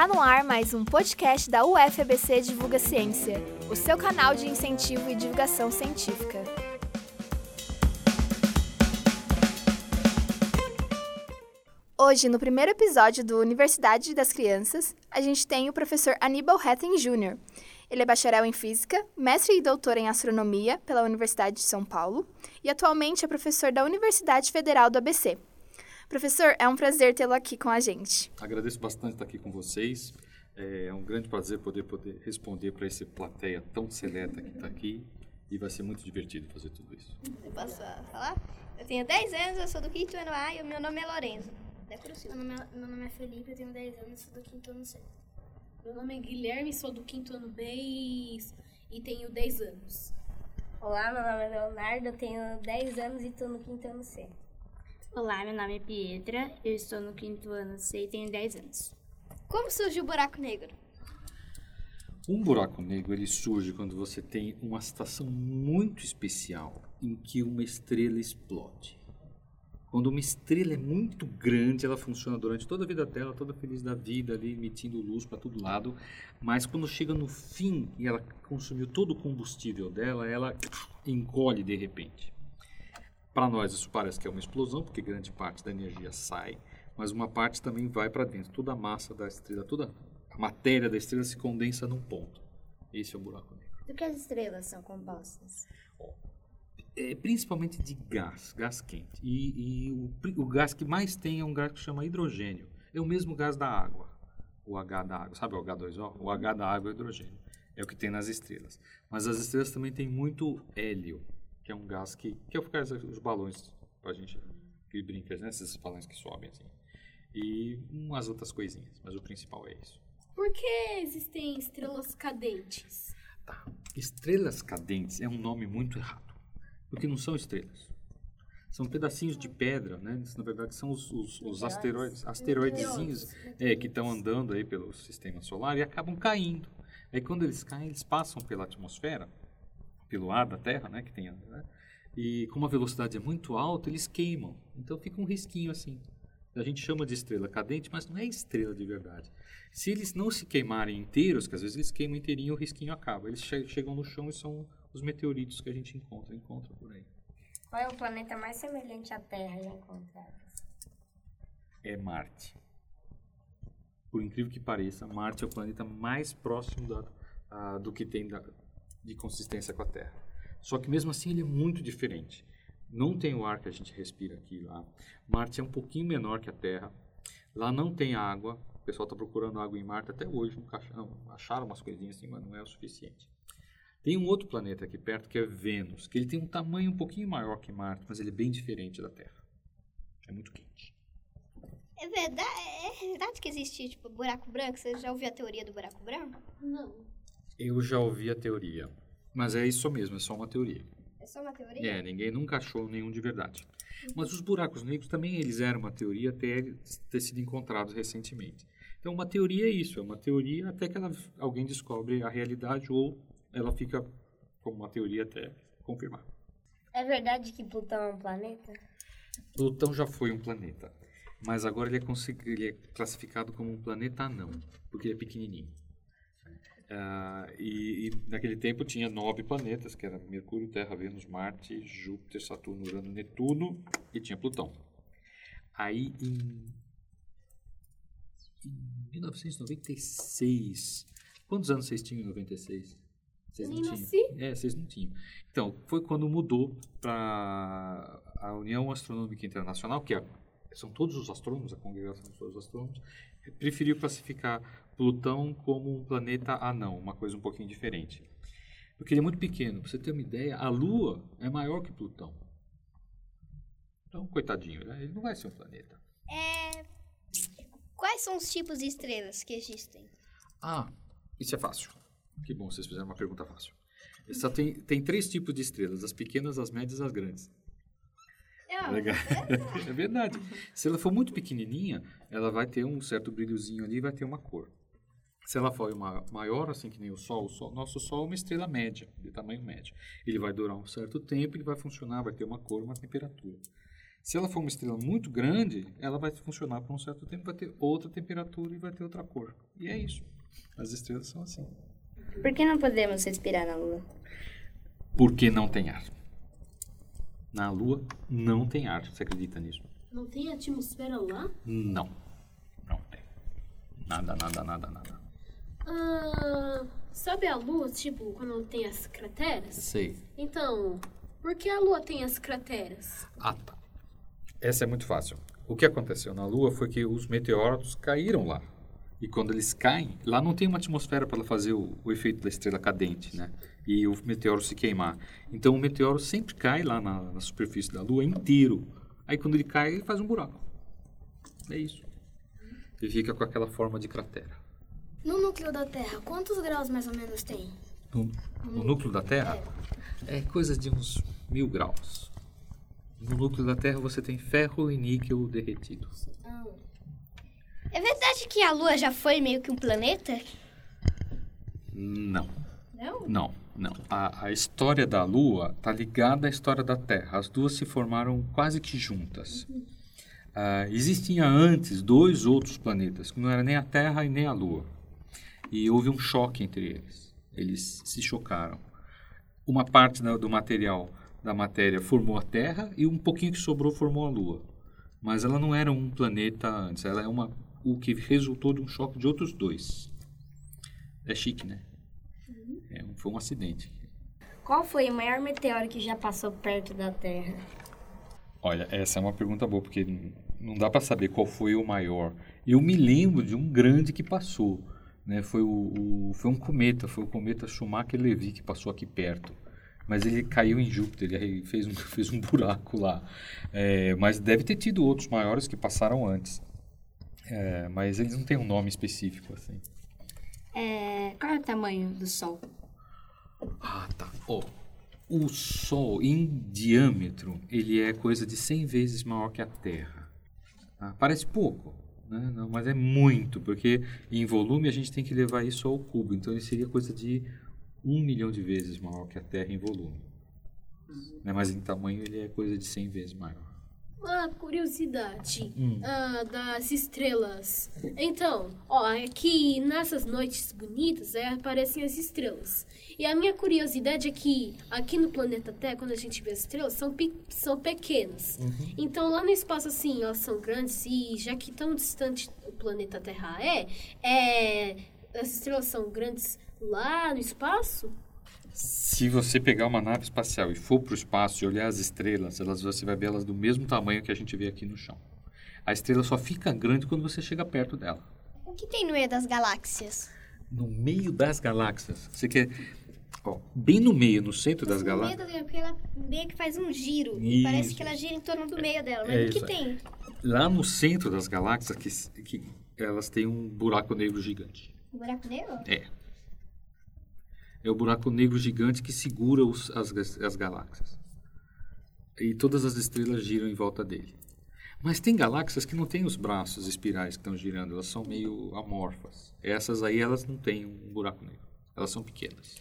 Tá no ar mais um podcast da UFABC Divulga Ciência, o seu canal de incentivo e divulgação científica. Hoje, no primeiro episódio do Universidade das Crianças, a gente tem o professor Aníbal Hetten Jr. Ele é bacharel em Física, mestre e doutor em Astronomia pela Universidade de São Paulo e atualmente é professor da Universidade Federal do ABC. Professor, é um prazer tê-lo aqui com a gente. Agradeço bastante estar aqui com vocês. É um grande prazer poder, poder responder para essa plateia tão seleta que está aqui e vai ser muito divertido fazer tudo isso. Eu posso falar? Eu tenho 10 anos, eu sou do quinto ano A e o meu nome é Lorenzo. Meu nome, é, meu nome é Felipe, eu tenho 10 anos, sou do quinto ano C. Meu nome é Guilherme, sou do quinto ano B e, e tenho 10 anos. Olá, meu nome é Leonardo, eu tenho 10 anos e estou no quinto ano C. Olá, meu nome é Pietra, eu estou no quinto ano C e tenho 10 anos. Como surgiu o buraco negro? Um buraco negro ele surge quando você tem uma situação muito especial em que uma estrela explode. Quando uma estrela é muito grande, ela funciona durante toda a vida dela, toda feliz da vida ali, emitindo luz para todo lado. Mas quando chega no fim e ela consumiu todo o combustível dela, ela encolhe de repente. Para nós isso parece que é uma explosão, porque grande parte da energia sai, mas uma parte também vai para dentro. Toda a massa da estrela, toda a matéria da estrela se condensa num ponto. Esse é o buraco negro. Do que as estrelas são compostas? É, principalmente de gás, gás quente. E, e o, o, gás que mais tem é um gás que chama hidrogênio. É o mesmo gás da água, o H da água. Sabe o H2O? O H da água é hidrogênio. É o que tem nas estrelas. Mas as estrelas também têm muito hélio que é um gás que, que é o gás, os balões para a gente que brinca, né? Esses balões que sobem assim. E umas outras coisinhas, mas o principal é isso. Por que existem estrelas cadentes? Tá. Estrelas cadentes é um nome muito errado, porque não são estrelas. São pedacinhos de pedra, né? Isso, na verdade, são os, os, os asteroides, asteroidezinhos é, que estão andando aí pelo sistema solar e acabam caindo. Aí, quando eles caem, eles passam pela atmosfera pelo ar da Terra, né, que tem, né, e como a velocidade é muito alta, eles queimam. Então fica um risquinho assim. A gente chama de estrela cadente, mas não é estrela de verdade. Se eles não se queimarem inteiros, que às vezes eles queimam inteirinho, o risquinho acaba. Eles che chegam no chão e são os meteoritos que a gente encontra, encontra por aí. Qual é o planeta mais semelhante à Terra já encontrado? É Marte. Por incrível que pareça, Marte é o planeta mais próximo da, do que tem da, de consistência com a Terra. Só que mesmo assim ele é muito diferente. Não tem o ar que a gente respira aqui lá. Marte é um pouquinho menor que a Terra. Lá não tem água. O pessoal está procurando água em Marte até hoje. Não, acharam umas coisinhas assim, mas não é o suficiente. Tem um outro planeta aqui perto que é Vênus, que ele tem um tamanho um pouquinho maior que Marte, mas ele é bem diferente da Terra. É muito quente. É verdade, é verdade que existe tipo buraco branco? Você já ouviu a teoria do buraco branco? Não. Eu já ouvi a teoria, mas é isso mesmo, é só uma teoria. É só uma teoria? É, ninguém nunca achou nenhum de verdade. Mas os buracos negros também eles eram uma teoria até ter sido encontrados recentemente. Então, uma teoria é isso, é uma teoria até que ela, alguém descobre a realidade ou ela fica como uma teoria até confirmar. É verdade que Plutão é um planeta? Plutão já foi um planeta, mas agora ele é, ele é classificado como um planeta anão, porque ele é pequenininho. Uh, e, e, naquele tempo tinha nove planetas, que eram Mercúrio, Terra, Vênus, Marte, Júpiter, Saturno, Urano, Netuno e tinha Plutão. Aí em, em 1996, quantos anos vocês tinham em 96? Vocês não tinham? É, vocês não tinham. Então, foi quando mudou para a União Astronômica Internacional, que é, são todos os astrônomos, a congregação de todos os astrônomos, preferiu classificar Plutão como um planeta anão, uma coisa um pouquinho diferente. Porque ele é muito pequeno. Para você ter uma ideia, a Lua é maior que Plutão. Então, coitadinho, né? ele não vai ser um planeta. É... Quais são os tipos de estrelas que existem? Ah, isso é fácil. Que bom, vocês fizeram uma pergunta fácil. Só tem, tem três tipos de estrelas: as pequenas, as médias e as grandes. É, Legal. é verdade. Se ela for muito pequenininha, ela vai ter um certo brilhozinho ali e vai ter uma cor. Se ela for uma maior, assim que nem o Sol, o Sol, nosso Sol é uma estrela média, de tamanho médio. Ele vai durar um certo tempo, ele vai funcionar, vai ter uma cor, uma temperatura. Se ela for uma estrela muito grande, ela vai funcionar por um certo tempo, vai ter outra temperatura e vai ter outra cor. E é isso. As estrelas são assim. Por que não podemos respirar na Lua? Porque não tem ar. Na Lua não tem ar. Você acredita nisso? Não tem atmosfera lá? Não. Não tem. Nada, nada, nada, nada. Ah, sabe a Lua, tipo, quando tem as crateras? Sei. Então, por que a Lua tem as crateras? Ah, tá. Essa é muito fácil. O que aconteceu na Lua foi que os meteoros caíram lá. E quando eles caem, lá não tem uma atmosfera para fazer o, o efeito da estrela cadente, né? E o meteoro se queimar. Então o meteoro sempre cai lá na, na superfície da Lua inteiro. Aí quando ele cai, ele faz um buraco. É isso. E fica com aquela forma de cratera. No núcleo da Terra, quantos graus mais ou menos tem? No, no núcleo da Terra, é coisa de uns mil graus. No núcleo da Terra você tem ferro e níquel derretidos. É verdade que a Lua já foi meio que um planeta? Não. Não? Não, não. A, a história da Lua está ligada à história da Terra. As duas se formaram quase que juntas. Ah, existiam antes dois outros planetas, que não era nem a Terra e nem a Lua. E houve um choque entre eles. Eles se chocaram. Uma parte do material da matéria formou a Terra e um pouquinho que sobrou formou a Lua. Mas ela não era um planeta antes. Ela é uma, o que resultou de um choque de outros dois. É chique, né? É, um- foi um acidente. Qual foi o maior meteoro que já passou perto da Terra? Olha, essa é uma pergunta boa, porque não dá para saber qual foi o maior. Eu me lembro de um grande que passou. Né? Foi, o, o- foi um cometa, foi o cometa Schumacher-Levy que passou aqui perto. Mas ele caiu em Júpiter, ele fez um, fez um buraco lá. É, mas deve ter tido outros maiores que passaram antes. É, mas eles não têm um nome específico assim. É, qual é o tamanho do Sol? Ah, tá. Ó, o Sol, em diâmetro, ele é coisa de 100 vezes maior que a Terra. Tá? Parece pouco, né? Não, mas é muito, porque em volume a gente tem que levar isso ao cubo. Então, ele seria coisa de um milhão de vezes maior que a Terra em volume. Né? Mas em tamanho, ele é coisa de 100 vezes maior. Uma curiosidade Hum. ah, das estrelas. Então, ó, aqui nessas noites bonitas é, aparecem as estrelas. E a minha curiosidade é que aqui no planeta Terra, quando a gente vê as estrelas, são, pe- são pequenas. Então lá no espaço, assim, elas são grandes e já que tão distante o planeta Terra é, é as estrelas são grandes lá no espaço? Se você pegar uma nave espacial e for para o espaço e olhar as estrelas, elas, você vai ver elas do mesmo tamanho que a gente vê aqui no chão. A estrela só fica grande quando você chega perto dela. O que tem no meio das galáxias? No meio das galáxias. Você quer. Ó, bem no meio, no centro das No meio galáxias. porque ela meio que faz um giro. E Isso. parece que ela gira em torno do meio dela. Mas é o que tem? Lá no centro das galáxias, que, que elas têm um buraco negro gigante. Um buraco negro? É. É o buraco negro gigante que segura os- as, as galáxias. E todas as estrelas giram em volta dele. Mas tem galáxias que não têm os braços espirais que estão girando, elas são meio amorfas. Essas aí, elas não têm um buraco negro. Elas são pequenas.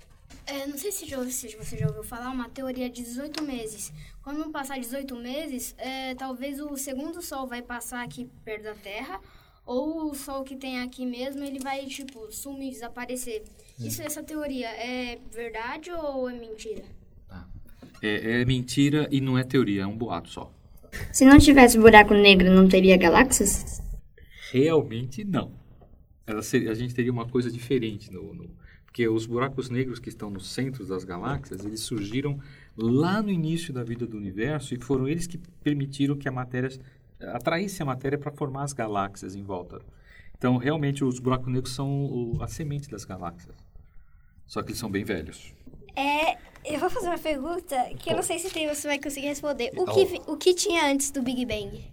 É, não sei se, já, se você já ouviu falar uma teoria de 18 meses. Quando passar 18 meses, é, talvez o segundo sol vai passar aqui perto da Terra, ou o sol que tem aqui mesmo, ele vai, tipo, sumir, desaparecer. Isso, essa teoria é verdade ou é mentira? É, é mentira e não é teoria, é um boato só. Se não tivesse buraco negro, não teria galáxias? Realmente não. Seria- a gente teria uma coisa diferente no, no- porque os buracos negros que estão no centro das galáxias, eles surgiram lá no início da vida do universo e foram eles que permitiram que a matéria atraísse a matéria para formar as galáxias em volta. Então, realmente, os buracos negros são o- a semente das galáxias. Só que eles são bem velhos. É, eu vou fazer uma pergunta que eu não sei se tem, você vai conseguir responder. O Ó. que, o que tinha antes do Big Bang?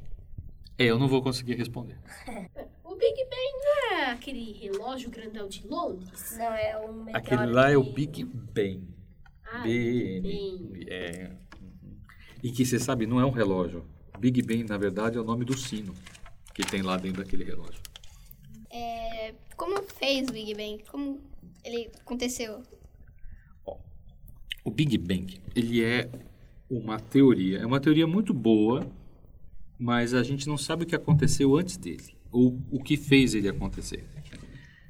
É, eu não vou conseguir responder. O Big Bang não é aquele relógio grandão de Londres? Não, é um meteoro. Aquele lá é o que- Big Bang. Ah, BN. Bang. É. E que você sabe, não é um relógio. Big Bang, na verdade, é o nome do sino que tem lá dentro daquele relógio. É, como fez o Big Bang? Como ele aconteceu? O Big Bang, ele é uma teoria, é uma teoria muito boa, mas a gente não sabe o que aconteceu antes dele, ou o que fez ele acontecer.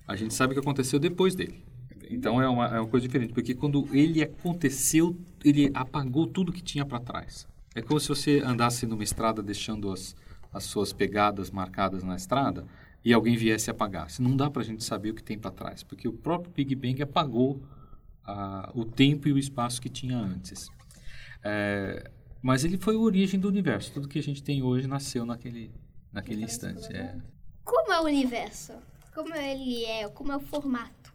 A gente sabe o que aconteceu depois dele. Então é uma, é uma coisa diferente, porque quando ele aconteceu, ele apagou tudo que tinha para trás. É como se você andasse numa estrada deixando as, as suas pegadas marcadas na estrada e alguém viesse apagar. Se não dá para a gente saber o que tem para trás, porque o próprio Big Bang apagou ah, o tempo e o espaço que tinha antes. É, mas ele foi a origem do universo. Tudo que a gente tem hoje nasceu naquele, naquele instante. É. Como é o universo? Como ele é? Como é o formato?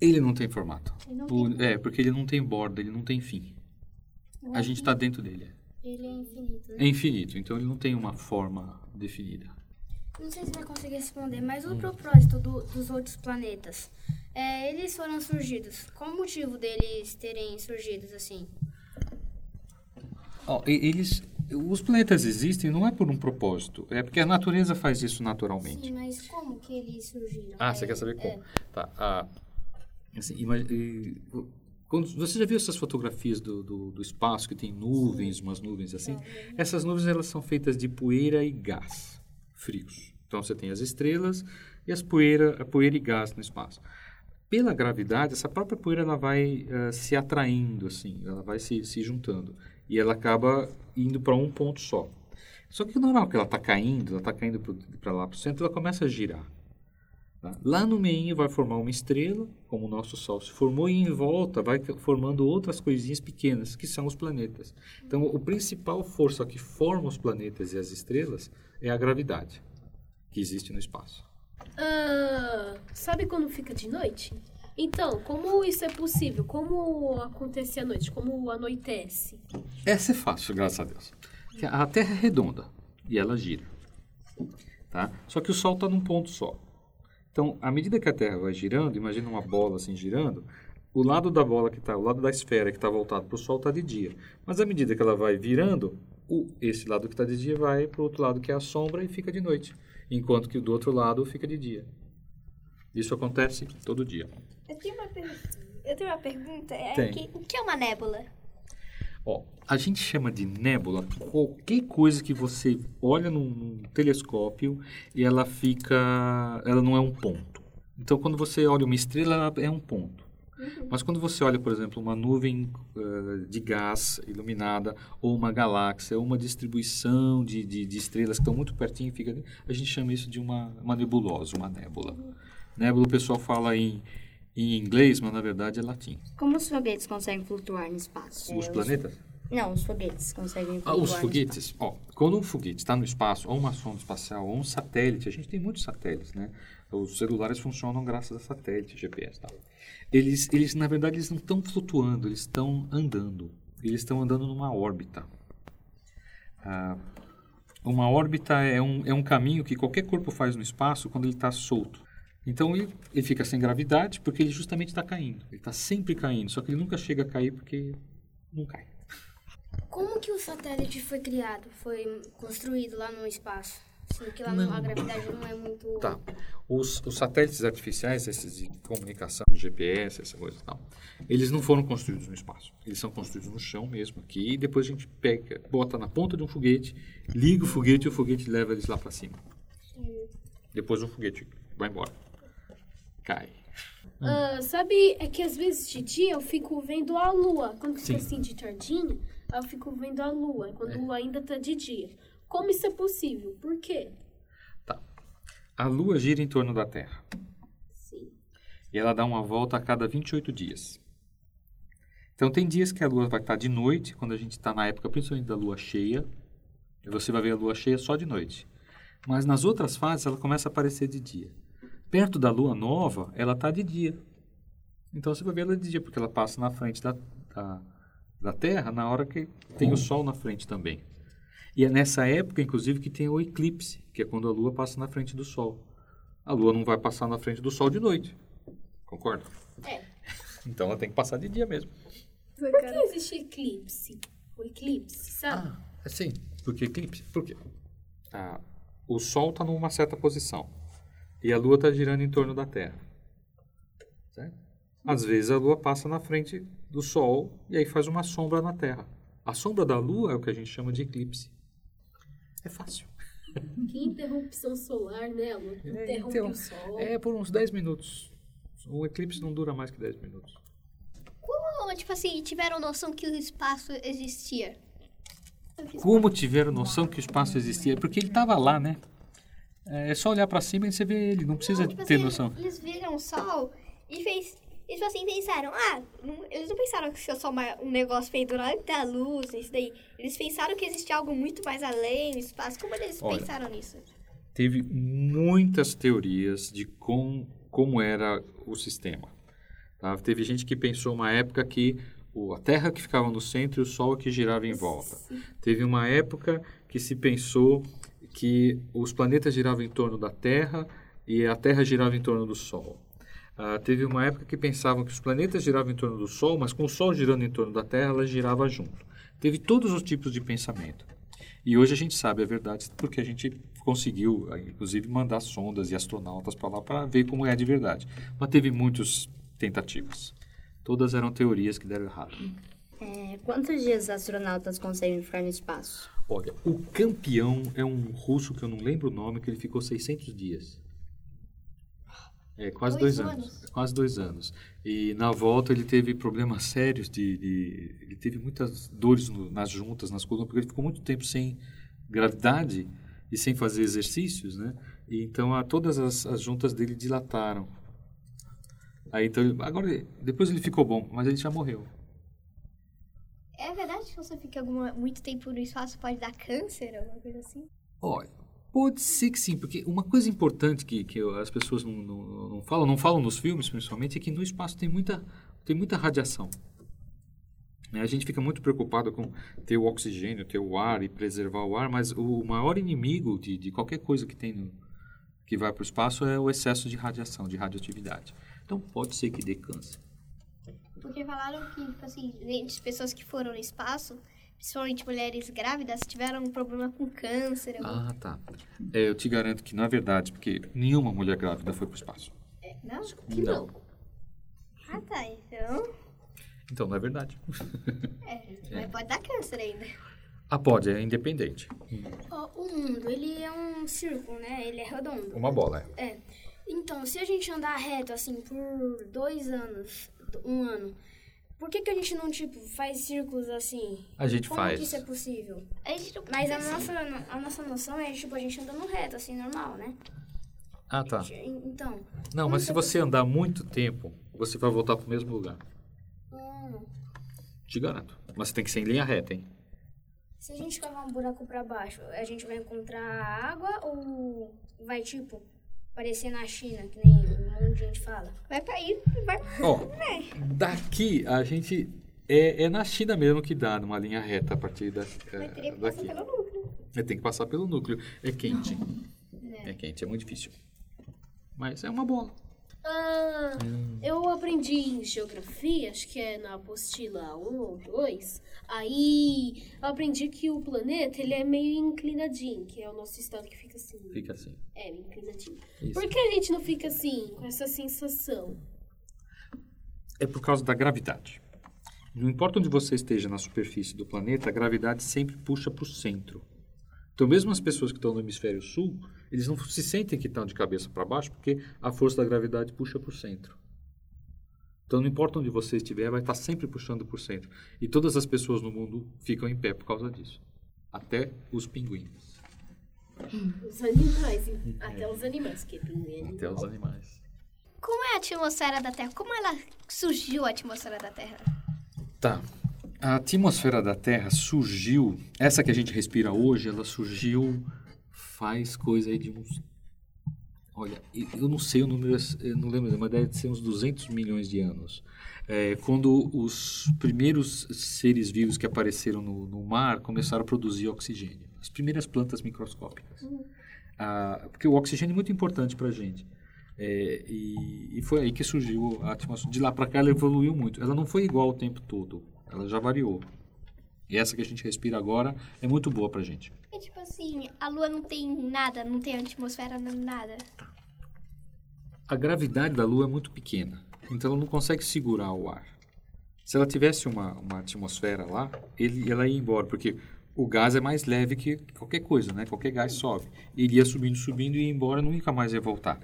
Ele não tem formato. Não O- é, porque ele não tem borda, ele não tem fim. A gente está dentro dele. Ele é infinito, né? É infinito, então ele não tem uma forma definida. Não sei se vai conseguir responder, mas Hum. o propósito do- dos outros planetas. É, eles foram surgidos. Qual o motivo deles terem surgido assim? E- eles, os planetas existem não é por um propósito, é porque a natureza faz isso naturalmente. Sim, mas como que eles surgiram? Ah, você É, quer saber como? é. Tá. ah, assim, quando, você já viu essas fotografias do, do, do espaço que tem nuvens, umas nuvens assim? Essas nuvens elas são feitas de poeira e gás frios. Então você tem as estrelas e as poeira, a poeira e gás no espaço. Pela gravidade, essa própria poeira ela vai ah, se atraindo assim, ela vai se, se juntando e ela acaba indo para um ponto só. Só que hora que ela está caindo, ela está caindo para lá para o centro, ela começa a girar. Tá? Lá no meio vai formar uma estrela, como o nosso Sol se formou, e em volta vai formando outras coisinhas pequenas, que são os planetas. Então, o principal força que forma os planetas e as estrelas é a gravidade, que existe no espaço. Ah, sabe quando fica de noite? Então, como isso é possível? Como acontece à noite? Como anoitece? Essa é fácil, graças a Deus. Que A Terra é redonda e ela gira. Tá? Só que o Sol está num ponto só. Então, à medida que a Terra vai girando, imagina uma bola assim girando, o lado da bola que está, o lado da esfera que está voltado para o Sol está de dia. Mas à medida que ela vai virando, o, esse lado que está de dia vai para o outro lado que é a sombra e fica de noite. Enquanto que do outro lado fica de dia. Isso acontece todo dia. Eu tenho uma, per... eu tenho uma pergunta. É Tem. que, o que é uma nébula? Ó, a gente chama de nébula qualquer coisa que você olha num, num telescópio e ela fica. Ela não é um ponto. Então, quando você olha uma estrela, ela é um ponto. Mas quando você olha, por exemplo, uma nuvem eh, de gás iluminada, ou uma galáxia, ou uma distribuição de, de, de estrelas que estão muito pertinho, fica, a gente chama isso de uma, uma nebulosa, uma nébula. Nébula o pessoal fala em, em inglês, mas na verdade é latim. Como os foguetes conseguem flutuar no espaço? Os É, planetas? Não, os foguetes conseguem Ah, flutuar. os no foguetes, ó, quando um foguete está no espaço, ou uma sonda espacial, ou um satélite, a gente tem muitos satélites, né? Os celulares funcionam graças a satélite, GPS e tal. Eles, eles, na verdade, eles não estão flutuando, eles estão andando. Eles estão andando numa órbita. Ah, uma órbita é um, é um caminho que qualquer corpo faz no espaço quando ele está solto. Então ele, ele fica sem gravidade porque ele justamente está caindo. Ele está sempre caindo, só que ele nunca chega a cair porque não cai. Como que o satélite foi criado? Foi construído lá no espaço? Assim, que lá não, a gravidade não é muito... Tá. Os, os satélites artificiais, esses de comunicação, GPS, essa coisa e tal, eles não foram construídos no espaço. Eles são construídos no chão mesmo aqui e depois a gente pega, bota na ponta de um foguete, liga o foguete e o foguete leva eles lá para cima. Depois o foguete vai embora. Cai. Ah, sabe, é que às vezes de dia eu fico vendo a lua. Quando fica Sim. assim de tardinha, eu fico vendo a lua. Quando ainda tá de dia. Como isso é possível? Por quê? Tá. A Lua gira em torno da Terra. Sim. E ela dá uma volta a cada 28 dias. Então, tem dias que a Lua vai estar de noite, quando a gente está na época principalmente da Lua cheia. E você vai ver a Lua cheia só de noite. Mas nas outras fases, ela começa a aparecer de dia. Perto da Lua nova, ela está de dia. Então, você vai ver ela de dia, porque ela passa na frente da, da, da Terra na hora que tem o Sol na frente também. E é nessa época, inclusive, que tem o eclipse, que é quando a Lua passa na frente do Sol. A Lua não vai passar na frente do Sol de noite. Concorda? É. Então ela tem que passar de dia mesmo. Por que existe eclipse? O eclipse, sabe? Ah, sim. Por que eclipse? Por quê? Ah, o Sol está numa certa posição e a Lua está girando em torno da Terra. Certo? Às vezes a Lua passa na frente do Sol e aí faz uma sombra na Terra. A sombra da Lua é o que a gente chama de eclipse. É fácil. Que interrupção solar, né? Ela interrompe então, o sol. É por uns 10 minutos. O eclipse não dura mais que 10 minutos. Como, tipo assim, tiveram noção que o espaço existia? Como tiveram noção que o espaço existia? Porque ele estava lá, né? É só olhar pra cima e você vê ele, não precisa tipo ter assim, noção. Eles viram o sol e fez. Eles tipo assim pensaram, ah, não- eles não pensaram que isso é só uma- um negócio feito durante da luz, isso daí. Eles pensaram que existia algo muito mais além no espaço. Como eles Olha. pensaram nisso? Teve muitas teorias de com, como era o sistema. tá? Teve gente que pensou uma época que a Terra que ficava no centro e o Sol que girava em volta. Teve uma época que se pensou que os planetas giravam em torno da Terra e a Terra girava em torno do Sol. Ah, teve uma época que pensavam que os planetas giravam em torno do Sol, mas com o Sol girando em torno da Terra, ela girava junto. Teve todos os tipos de pensamento. E hoje a gente sabe a verdade porque a gente conseguiu, ah, inclusive, mandar sondas e astronautas para lá para ver como é de verdade. Mas teve muitas tentativas. Todas eram teorias que deram errado. É, quantos dias astronautas conseguem ficar no espaço? Olha, o campeão é um russo que eu não lembro o nome, que ele ficou 600 dias. É, quase Dois dois, anos. Quase dois anos. E na volta ele teve problemas sérios de... de- ele teve muitas dores no- nas juntas, nas colunas, porque ele ficou muito tempo sem gravidade e sem fazer exercícios, né? E então a, todas as, as juntas dele dilataram. Aí então, ele- agora, depois ele ficou bom, mas ele já morreu. É verdade que você fica alguma, muito tempo no espaço pode dar câncer, alguma coisa assim? Olha, pode ser que sim, porque uma coisa importante que, que as pessoas não, não, não falam, não falam nos filmes principalmente, é que no espaço tem muita, tem muita radiação. Né, A gente fica muito preocupado com ter o oxigênio, ter o ar e preservar o ar, mas o maior inimigo de, de qualquer coisa que tem no, que vai para o espaço é o excesso de radiação, de radioatividade. Então pode ser que dê câncer. Porque falaram que, tipo assim, gente, pessoas que foram no espaço, principalmente mulheres grávidas, tiveram um problema com câncer. Ah, tá. É, eu te garanto que não é verdade, porque nenhuma mulher grávida foi para o espaço. Não? Que não. Ah, tá. Então. Então não é verdade. É, mas pode dar câncer ainda. Ah, pode, é independente. Ó, o mundo, ele é um círculo, né? Ele é redondo. Uma bola, é. É. Então, se a gente andar reto, assim, por dois anos, um ano, por que que a gente não, tipo, faz círculos assim? A gente Como faz. que isso é possível? A gente não Mas a nossa, a nossa noção é, tipo, a gente andando reto, assim, normal, né? Ah, tá. Então, Não, mas se você andar muito tempo, você vai voltar pro mesmo lugar. hum, Te garanto. Mas você tem que ser em linha reta, hein? se a gente cavar um buraco pra baixo, a gente vai encontrar água ou vai, tipo, parecer na China, que nem um monte de gente fala? Vai pra aí, vai. Ó, daqui a gente... É, é na China mesmo que dá numa linha reta a partir da, é, que daqui. pelo núcleo. É, tem que passar pelo núcleo. É quente. É quente, é muito difícil. Mas é uma bola. Ah, eu aprendi em geografia, acho que é na apostila 1 ou 2. Aí eu aprendi que o planeta ele é meio inclinadinho, que é o nosso estado que fica assim. Fica assim. É, inclinadinho. Isso. Por que a gente não fica assim, com essa sensação? É por causa da gravidade. Não importa onde você esteja na superfície do planeta, a gravidade sempre puxa para o centro. Então, mesmo as pessoas que estão no hemisfério sul, eles não se sentem que estão de cabeça para baixo, porque a força da gravidade puxa para o centro. Então, não importa onde você estiver, vai estar sempre puxando para o centro. E todas as pessoas no mundo ficam em pé por causa disso. Até os pinguins. Os animais, hein? até os animais, que tem Até os animais. Como é a atmosfera da Terra? Como ela surgiu a atmosfera da Terra? Tá. A atmosfera da Terra surgiu, essa que a gente respira hoje, ela surgiu faz coisa aí de uns. Olha, eu não sei o número, eu não lembro, mas deve ser uns 200 milhões de anos. É, quando os primeiros seres vivos que apareceram no, no mar começaram a produzir oxigênio. As primeiras plantas microscópicas. Ah, porque o oxigênio é muito importante para a gente. É, e, e foi aí que surgiu a atmosfera. De lá para cá ela evoluiu muito. Ela não foi igual o tempo todo. Ela já variou. E essa que a gente respira agora é muito boa pra gente. É tipo assim, a Lua não tem nada, não tem atmosfera, não nada. A gravidade da Lua é muito pequena, então ela não consegue segurar o ar. Se ela tivesse uma, uma atmosfera lá, ele, ela ia embora, porque o gás é mais leve que qualquer coisa, né? Qualquer gás sobe. Ele ia subindo, subindo e ia embora, nunca mais ia voltar.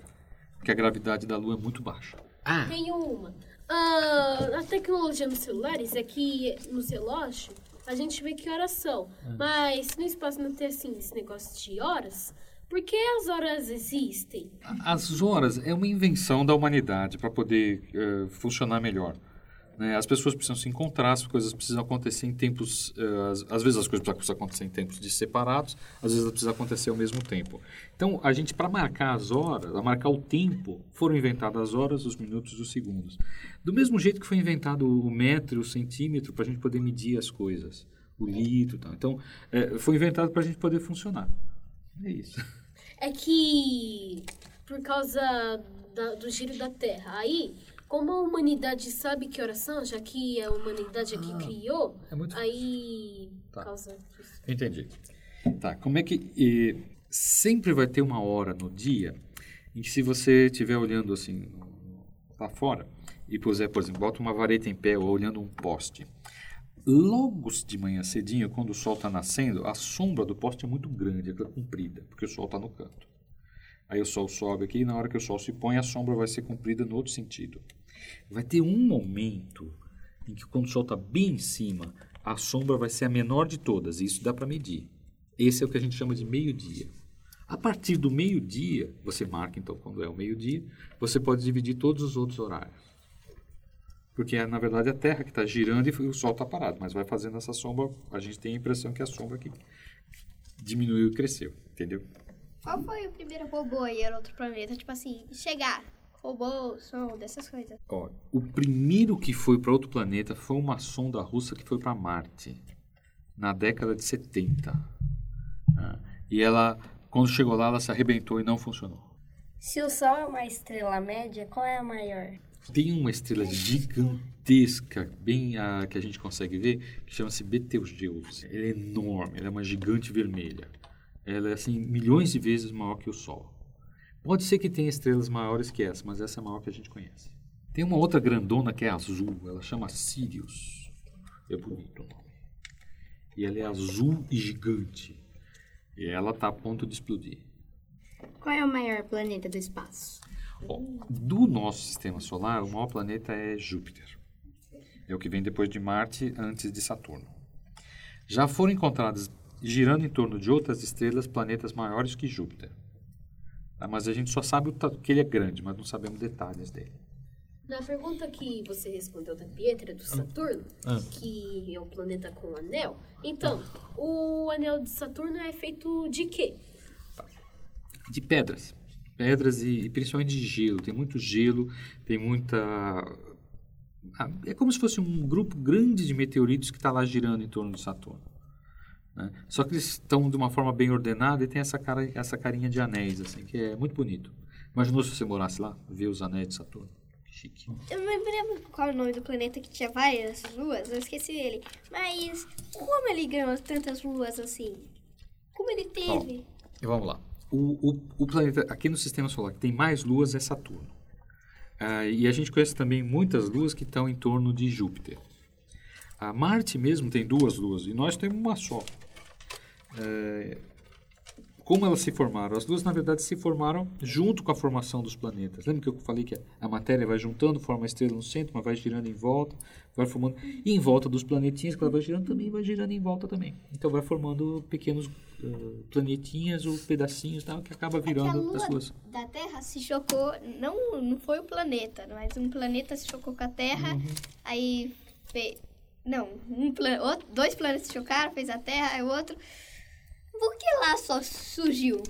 Porque a gravidade da Lua é muito baixa. Ah, Tem uma. Ah, a tecnologia nos celulares é que nos relógios a gente vê que horas são. Mas no espaço não tem assim esse negócio de horas. Por que as horas existem? As horas é uma invenção da humanidade para poder eh, funcionar melhor. Né? As pessoas precisam se encontrar, as coisas precisam acontecer em tempos. eh, às, vezes as coisas precisam acontecer em tempos separados, às vezes precisam acontecer ao mesmo tempo. Então, a gente, para marcar as horas, para marcar o tempo, foram inventadas as horas, os minutos os segundos. Do mesmo jeito que foi inventado o metro, o centímetro, para a gente poder medir as coisas, o litro e tal. Então, eh, foi inventado para a gente poder funcionar. É isso. É que por causa da- do giro da Terra. Aí, como a humanidade sabe que horas são, já que a humanidade é que criou, é muito aí Tá. causa disso. Entendi. Tá, como é que... eh, sempre vai ter uma hora no dia em que se você estiver olhando assim lá fora e puser, por exemplo, bota uma vareta em pé ou olhando um poste. Logo de manhã cedinho, quando o sol está nascendo, a sombra do poste é muito grande, é comprida, porque o sol está no canto. Aí o sol sobe aqui e na hora que o sol se põe, a sombra vai ser comprida no outro sentido. Vai ter um momento em que quando o sol está bem em cima, a sombra vai ser a menor de todas, e isso dá para medir. Esse é o que a gente chama de meio-dia. A partir do meio-dia, você marca então quando é o meio-dia, você pode dividir todos os outros horários. Porque é, na verdade, a Terra que está girando e o Sol está parado, mas vai fazendo essa sombra, a gente tem a impressão que a sombra aqui diminuiu e cresceu, entendeu? Qual foi o primeiro robô a ir a outro planeta? Tipo assim, chegar. Robô, som, dessas coisas. Ó, o primeiro que foi para outro planeta foi uma sonda russa que foi para Marte, na década de 70. Ah, e ela, quando chegou lá, ela se arrebentou e não funcionou. Se o Sol é uma estrela média, qual é a maior? Tem uma estrela gigantesca, bem a que a gente consegue ver, que chama-se Betelgeuse. Ela é enorme, ela é uma gigante vermelha. Ela é assim milhões de vezes maior que o Sol. Pode ser que tenha estrelas maiores que essa, mas essa é a maior que a gente conhece. Tem uma outra grandona que é azul, ela chama Sirius. É bonito o nome. E ela é azul e gigante. E ela está a ponto de explodir. Qual é o maior planeta do espaço? Do nosso sistema solar, o maior planeta é Júpiter. É o que vem depois de Marte, antes de Saturno. Já foram encontrados, girando em torno de outras estrelas, planetas maiores que Júpiter. Tá? Mas a gente só sabe que ele é grande, mas não sabemos detalhes dele. Na pergunta que você respondeu da Pietra, do Saturno, Ah. que é o planeta com anel, então, o anel de Saturno é feito de quê? De pedras. Pedras e, e principalmente de gelo. Tem muito gelo, tem muita. ah, É como se fosse um grupo grande de meteoritos que está lá girando em torno de Saturno. Né? Só que eles estão de uma forma bem ordenada e tem essa, cara, essa carinha de anéis, assim, que é muito bonito. Imaginou se você morasse lá, ver os anéis de Saturno? Chique. Eu não me lembro qual é o nome do planeta que tinha várias luas, eu esqueci ele. Mas como ele ganhou tantas luas assim? Como ele teve? E vamos lá. O, o, o planeta aqui no Sistema Solar que tem mais luas é Saturno. Ah, e a gente conhece também muitas luas que estão em torno de Júpiter. A Marte mesmo tem duas luas e nós temos uma só. É, como elas se formaram? As luas, na verdade, se formaram junto com a formação dos planetas. Lembra que eu falei que a matéria vai juntando, forma a estrela no centro, mas vai girando em volta, vai formando... E em volta dos planetinhas que ela vai girando também, vai girando em volta também. Então vai formando pequenos eh, planetinhas ou pedacinhos tal, que acaba É virando lua as luas. da Terra se chocou, não, não foi o planeta, mas um planeta se chocou com a Terra, Uhum. aí fez... Não, um plan... dois planetas se chocaram, fez a Terra, aí o outro... Por que lá só surgiu?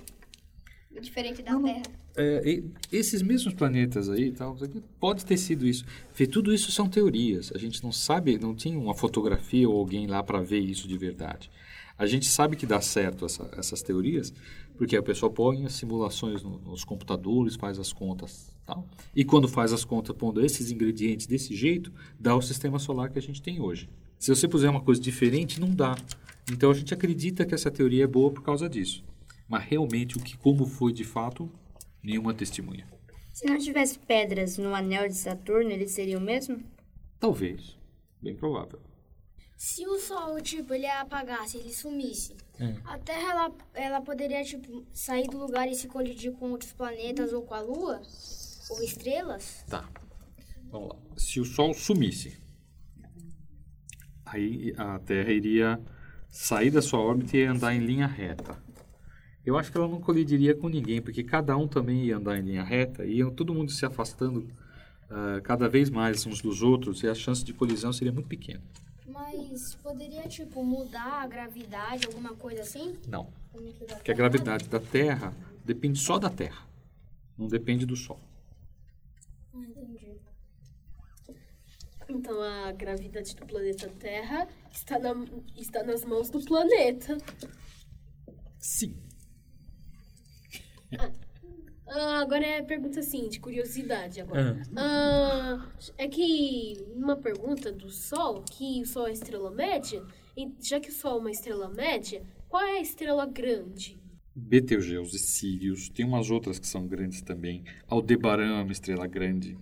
Diferente da Terra. É, esses mesmos planetas aí, tal, pode ter sido isso. Vê, tudo isso são teorias. A gente não sabe, não tinha uma fotografia ou alguém lá para ver isso de verdade. A gente sabe que dá certo essa- essas teorias, porque o pessoal põe as simulações no- nos computadores, faz as contas, tal. E quando faz as contas pondo esses ingredientes desse jeito, dá o sistema solar que a gente tem hoje. Se você puser uma coisa diferente, não dá. Então a gente acredita que essa teoria é boa por causa disso. Mas realmente o que como foi de fato, nenhuma testemunha. Se não tivesse pedras no anel de Saturno, ele seria o mesmo? Talvez, bem provável. Se o Sol, tipo, ele apagasse, ele sumisse, Hum. a Terra, ela, ela poderia, tipo, sair do lugar e se colidir com outros planetas ou com a Lua? Ou estrelas? Tá. Vamos lá. Se o Sol sumisse, aí a Terra iria sair da sua órbita e andar em linha reta. Eu acho que ela não colidiria com ninguém, porque cada um também ia andar em linha reta e ia todo mundo se afastando ah, cada vez mais uns dos outros e a chance de colisão seria muito pequena. Mas poderia, tipo, mudar a gravidade, alguma coisa assim? Não. Da Porque a gravidade da Terra depende só da Terra, não depende do Sol. Ah, entendi. Então a gravidade do planeta Terra está, na, está nas mãos do planeta. Sim. Ah, agora é pergunta assim, de curiosidade agora. Ah, é que uma pergunta do Sol, que o Sol é estrela média, e já que o Sol é uma estrela média, qual é a estrela grande? Betelgeuse, Sirius, tem umas outras que são grandes também. Aldebaran é uma estrela grande.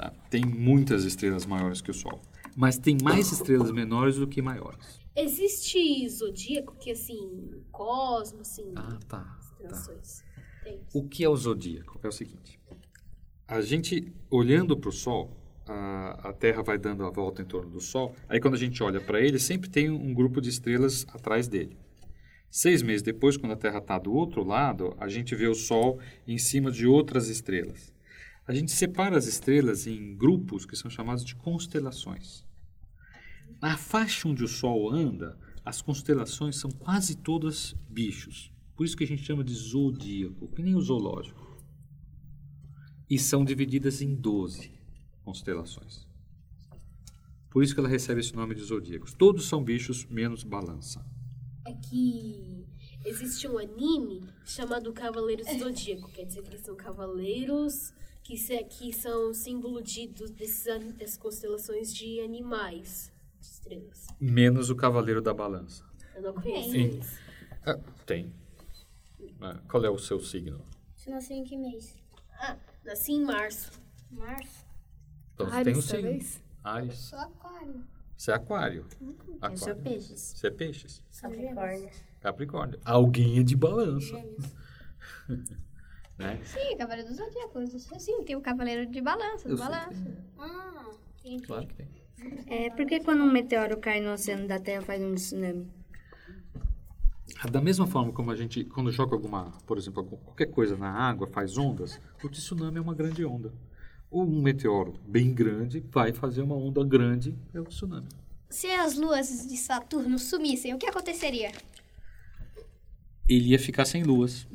Tá? Tem muitas estrelas maiores que o Sol. Mas tem mais estrelas menores do que maiores. Existe zodíaco que assim, cosmos, assim, Ah, tá. tá. O que é o zodíaco? É o seguinte: a gente olhando para o Sol, a, a Terra vai dando a volta em torno do Sol. Aí quando a gente olha para ele, sempre tem um grupo de estrelas atrás dele. Seis meses depois, quando a Terra está do outro lado, a gente vê o Sol em cima de outras estrelas. A gente separa as estrelas em grupos que são chamados de constelações. Na faixa onde o Sol anda, as constelações são quase todas bichos. Por isso que a gente chama de zodíaco, que nem o zoológico. E são divididas em 12 constelações. Por isso que ela recebe esse nome de zodíacos. Todos são bichos, menos balança. É que existe um anime chamado Cavaleiros do Zodíaco. Quer dizer que eles são cavaleiros que, se, que são símbolo de, desses, dessas constelações de animais, de estrelas. Menos o cavaleiro da balança. Eu não conheço Sim. eles. Ah, tem. Ah, qual é o seu signo? Você nasceu em que mês? Ah, nasci em março. Março? Então você Ares, tem um signo. talvez? Ares. Sou aquário. Você é aquário. Eu sou Aquário. peixes. Você é peixes. Capricórnio. Capricórnio. Alguém é de balança. né? Sim, Cavaleiro dos Zodíacos. Sim, tem o Cavaleiro de Balança, do Balança. Ah, entendi. Claro que tem. É, por que quando um meteoro cai no oceano da Terra faz um tsunami? Ah, Da mesma forma como a gente, quando joga alguma, por exemplo, qualquer coisa na água, faz ondas, o tsunami é uma grande onda. Ou um meteoro bem grande vai fazer uma onda grande, é o tsunami. Se as luas de Saturno sumissem, o que aconteceria? Ele ia ficar sem luas.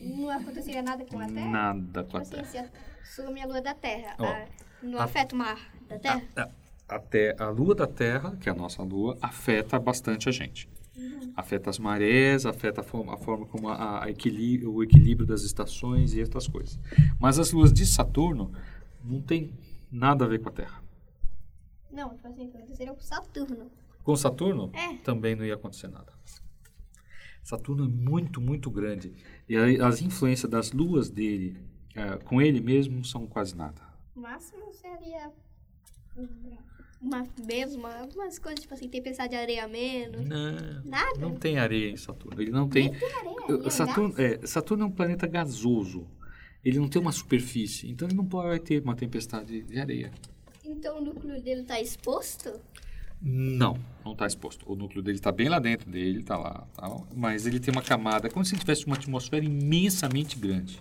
Não aconteceria nada com a Terra? Nada com Tipo a assim, Terra. se some a lua da Terra, Ó, a- não a- afeta o mar da Terra? A, a, te- a lua da Terra, que é a nossa lua, afeta bastante a gente. Afeta as marés, afeta a forma, a forma como a, a equili- o equilíbrio das estações e outras coisas. Mas as luas de Saturno não tem nada a ver com a Terra. Não, tipo assim, aconteceria com Saturno. Com Saturno, É. também não ia acontecer nada. Saturno é muito, muito grande. E as influências das luas dele eh, com ele mesmo são quase nada. O máximo seria uma mesma, algumas coisas, tipo assim, tempestade de areia menos. Não, Nada? não tem areia em Saturno. Ele não tem. areia, Uh, Saturno, é, Saturno é um planeta gasoso. Ele não tem uma superfície, então ele não pode ter uma tempestade de areia. Então o núcleo dele tá exposto? Não, não está exposto. O núcleo dele está bem lá dentro dele, está lá, tal, mas ele tem uma camada, como se tivesse uma atmosfera imensamente grande.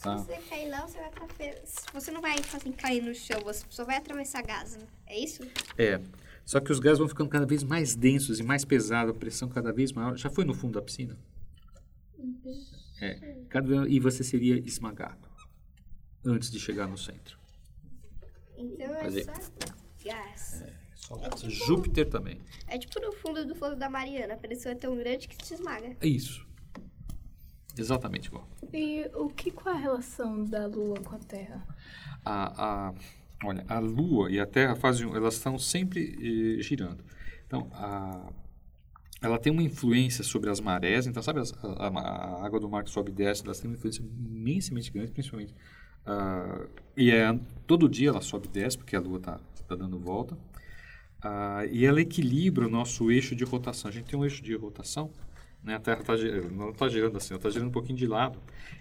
Tá? Se você cair lá, você vai estar. Você não vai, tipo assim, cair no chão, você só vai atravessar gás, né? É isso? É. Só que os gases vão ficando cada vez mais densos e mais pesados, a pressão cada vez maior. Já foi no fundo da piscina? É. Cada e você seria esmagado antes de chegar no centro. Então é Fazer. só gás. Só gás. Júpiter também. É tipo no fundo do fogo da Mariana. A pressão é tão grande que te esmaga. É isso. Exatamente igual. E o que qual é a relação da Lua com a Terra? A, a, olha, a Lua e a Terra fazem, elas estão sempre eh, girando. Então, a, ela tem uma influência sobre as marés. Então, sabe, as- a, a- água do mar que sobe e desce, elas têm uma influência imensamente grande, principalmente. ah, e é, todo dia ela sobe e desce, porque a Lua está dando volta. Ah, e ela equilibra o nosso eixo de rotação. A gente tem um eixo de rotação, né? a Terra está não está girando assim, ela está girando um pouquinho de lado.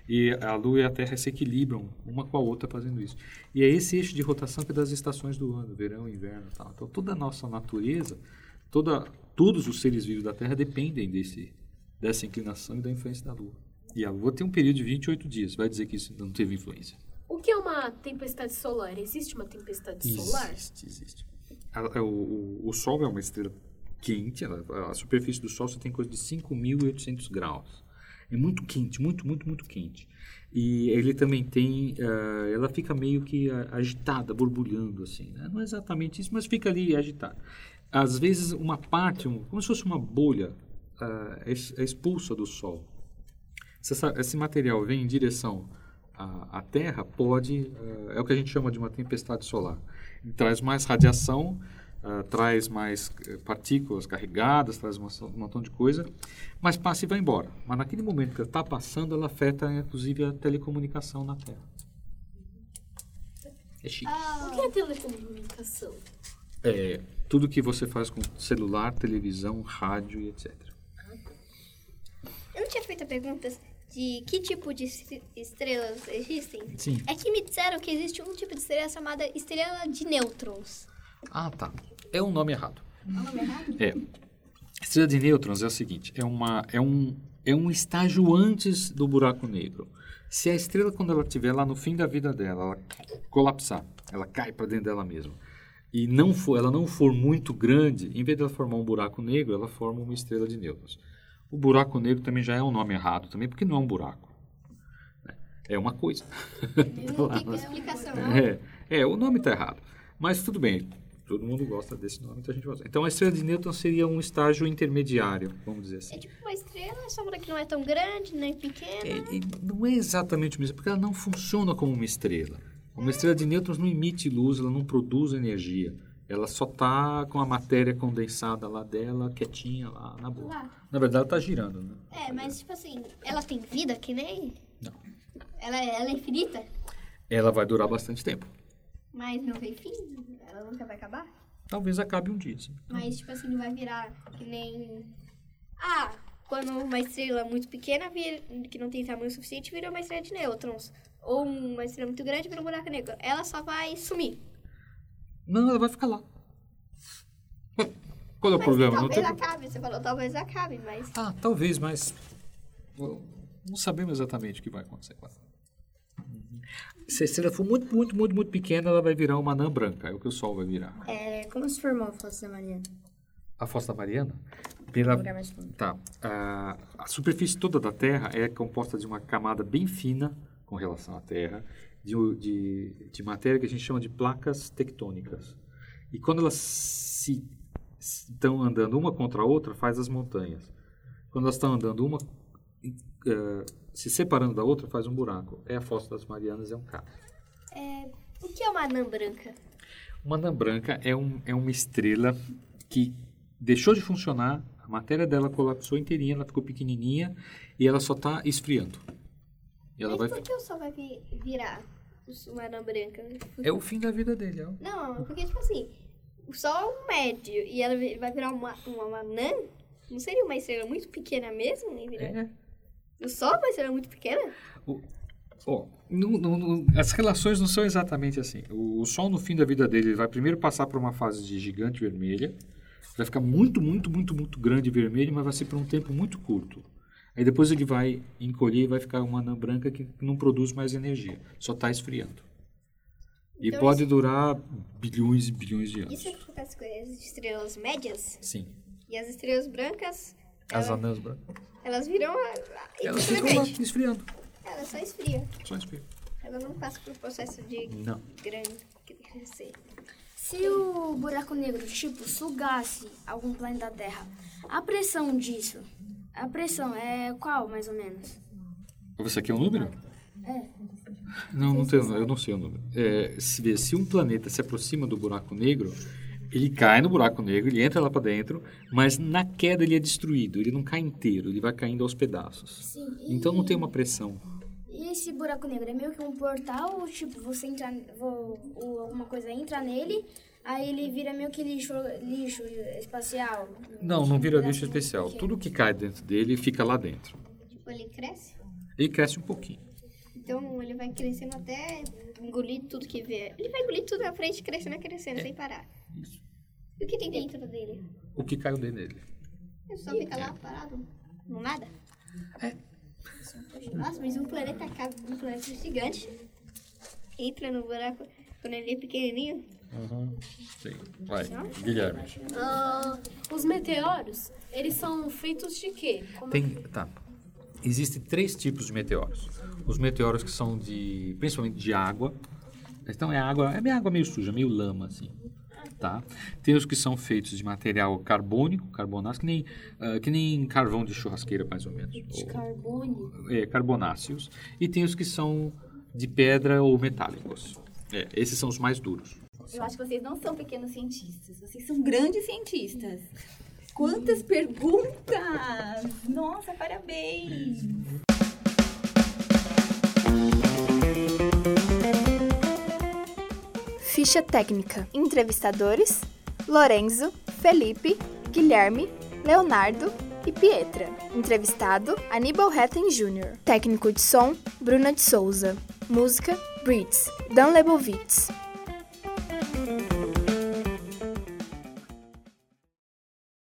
E a Lua e a Terra se equilibram uma com a outra fazendo isso. E é esse eixo de rotação que é das estações do ano, verão, inverno e tal. Então toda a nossa natureza, toda, todos os seres vivos da Terra dependem desse, dessa inclinação e da influência da Lua. E a Lua tem um período de 28 dias, vai dizer que isso não teve influência. O que é uma tempestade solar? Existe uma tempestade solar? Existe, existe. A- o, o, Sol é uma estrela quente, ela- a superfície do Sol você tem coisa de 5.800 graus. É muito quente, muito, muito, muito quente. E ele também tem, ah, ela fica meio que agitada, borbulhando assim. né? Não é exatamente isso, mas fica ali agitada. Às vezes uma parte, como se fosse uma bolha, ah, é é expulsa do Sol. Se essa- esse material vem em direção à, à Terra, pode, eh, é o que a gente chama de uma tempestade solar. Traz mais radiação, ah, traz mais eh, partículas carregadas, traz uma- um montão de coisa, mas passa e vai embora. Mas naquele momento que ela está passando, ela afeta inclusive a telecomunicação na Terra. É chique. O que é telecomunicação? É tudo que você faz com celular, televisão, rádio e etc. Eu não tinha feito perguntas de que tipo de est- estrelas existem. Sim. É que me disseram que existe um tipo de estrela chamada estrela de nêutrons. Ah, tá. É um nome errado. É. Estrela de nêutrons é o seguinte, é, uma, é, um, é um estágio antes do buraco negro. Se a estrela, quando ela estiver lá no fim da vida dela, ela colapsar, ela cai para dentro dela mesma, e não for, ela não for muito grande, em vez dela formar um buraco negro, ela forma uma estrela de nêutrons. O buraco negro também já é um nome errado também, porque não é um buraco. né? É uma coisa. Não tem explicação. É, é, o nome está errado. Mas tudo bem, todo mundo gosta desse nome, então a gente usar. Então a estrela de nêutrons seria um estágio intermediário, vamos dizer É assim. tipo uma estrela, só que não é tão grande, nem pequena. É, não é exatamente o mesmo, porque ela não funciona como uma estrela. Uma estrela de nêutrons não emite luz, ela não produz energia. Ela só está com a matéria condensada lá dela, quietinha lá na boa. Lá. Na verdade, ela está girando, né? É, mas tipo assim, ela tem vida que nem. Não. Ela, é- ela é infinita, Ela vai durar bastante tempo. mas não tem fim. Ela nunca vai acabar. Talvez acabe um dia, sim. Mas, tipo assim, não vai virar que nem. Ah, quando uma estrela muito pequena, vira, que não tem tamanho suficiente, vira uma estrela de nêutrons. Ou uma estrela muito grande, vira um buraco negro. Ela só vai sumir. Não, ela vai ficar lá. Qual é o Mas problema? Não talvez tem... acabe. Você falou, talvez acabe, mas. Ah, talvez, mas não sabemos exatamente o que vai acontecer com ela. Uhum. Se a estrela for muito, muito, muito, muito pequena, ela vai virar uma anã branca. É o que o Sol vai virar. É, como se formou a Fossa da Mariana? A Fossa da Mariana, pela, tá, a, a superfície toda da Terra é composta de uma camada bem fina com relação à Terra, de, de, de matéria que a gente chama de placas tectônicas. E quando elas se se estão andando uma contra a outra, faz as montanhas. Quando elas estão andando uma eh, se separando da outra, faz um buraco. É a Fossa das Marianas, é um caso. É, o que é uma anã branca? Uma anã branca é, um, é uma estrela que deixou de funcionar, a matéria dela colapsou inteirinha, ela ficou pequenininha e ela só está esfriando. E ela Mas vai por que o Sol vai vi- virar uma anã branca? É o fim da vida dele. ó. Não, porque, tipo assim, o Sol é um médio e ela vi- vai virar uma, uma, uma anã? Não seria uma estrela muito pequena mesmo? Virar? É. O Sol é uma estrela muito pequena? Ó, não- não- não- as relações não são exatamente assim. O, o Sol, no fim da vida dele, ele vai primeiro passar por uma fase de gigante vermelha, vai ficar muito, muito, muito, muito grande e vermelho, mas vai ser por um tempo muito curto. Aí depois ele vai encolher e vai ficar uma anã branca que não produz mais energia, só está esfriando. E Então pode durar bilhões e bilhões de anos. Isso é que acontece com as estrelas médias Sim. e as estrelas brancas, As ela- anãs brancas. elas viram a, a, Elas ficam lá esfriando. Ela só esfria. Só esfria. Ela não passa por um processo de Não. grande crescer. Se o buraco negro, tipo, sugasse algum planeta da Terra, a pressão disso, a pressão é qual, mais ou menos? Você quer um número? É. Não, não tenho, eu não sei o número. É, se, se um planeta se aproxima do buraco negro, ele cai no buraco negro, ele entra lá para dentro, mas na queda ele é destruído, ele não cai inteiro, ele vai caindo aos pedaços. Sim. E, Então não tem uma pressão. e esse buraco negro é meio que um portal, tipo, você entra, ou alguma coisa entra nele, Aí ele vira meio que lixo, lixo espacial. Não, não vira lixo especial. Tudo que cai dentro dele fica lá dentro. Tipo, ele cresce. Ele cresce um pouquinho. Então ele vai crescendo até engolir tudo que vê. Ele vai engolir tudo na frente, crescendo, crescendo, sem parar. Isso. E o que tem dentro dele? O que caiu dentro dele. Ele só fica lá parado, no nada. Nossa, mas um planeta um planeta gigante entra no buraco quando ele é pequenininho. Sim. Vai, Guilherme. Ah, os meteoros, eles são feitos de quê? Como- Tem, tá. Existem três tipos de meteoros. Os meteoros que são de, principalmente de água. Então é água, é meio água meio suja, meio lama assim. Tá? Tem os que são feitos de material carbônico, carbonáceo, que nem, ah, que nem carvão de churrasqueira, mais ou menos. De carbono. é, carbonáceos. E tem os que são de pedra ou metálicos. É, esses são os mais duros. Eu acho que vocês não são pequenos cientistas, vocês são grandes cientistas. Quantas perguntas! Nossa, parabéns! Ficha técnica. Entrevistadores: Lorenzo, Felipe, Guilherme, Leonardo e Pietra. Entrevistado: Aníbal Hetten Jr. Técnico de som: Bruna de Souza. Música: Brits, Dan Lebowitz.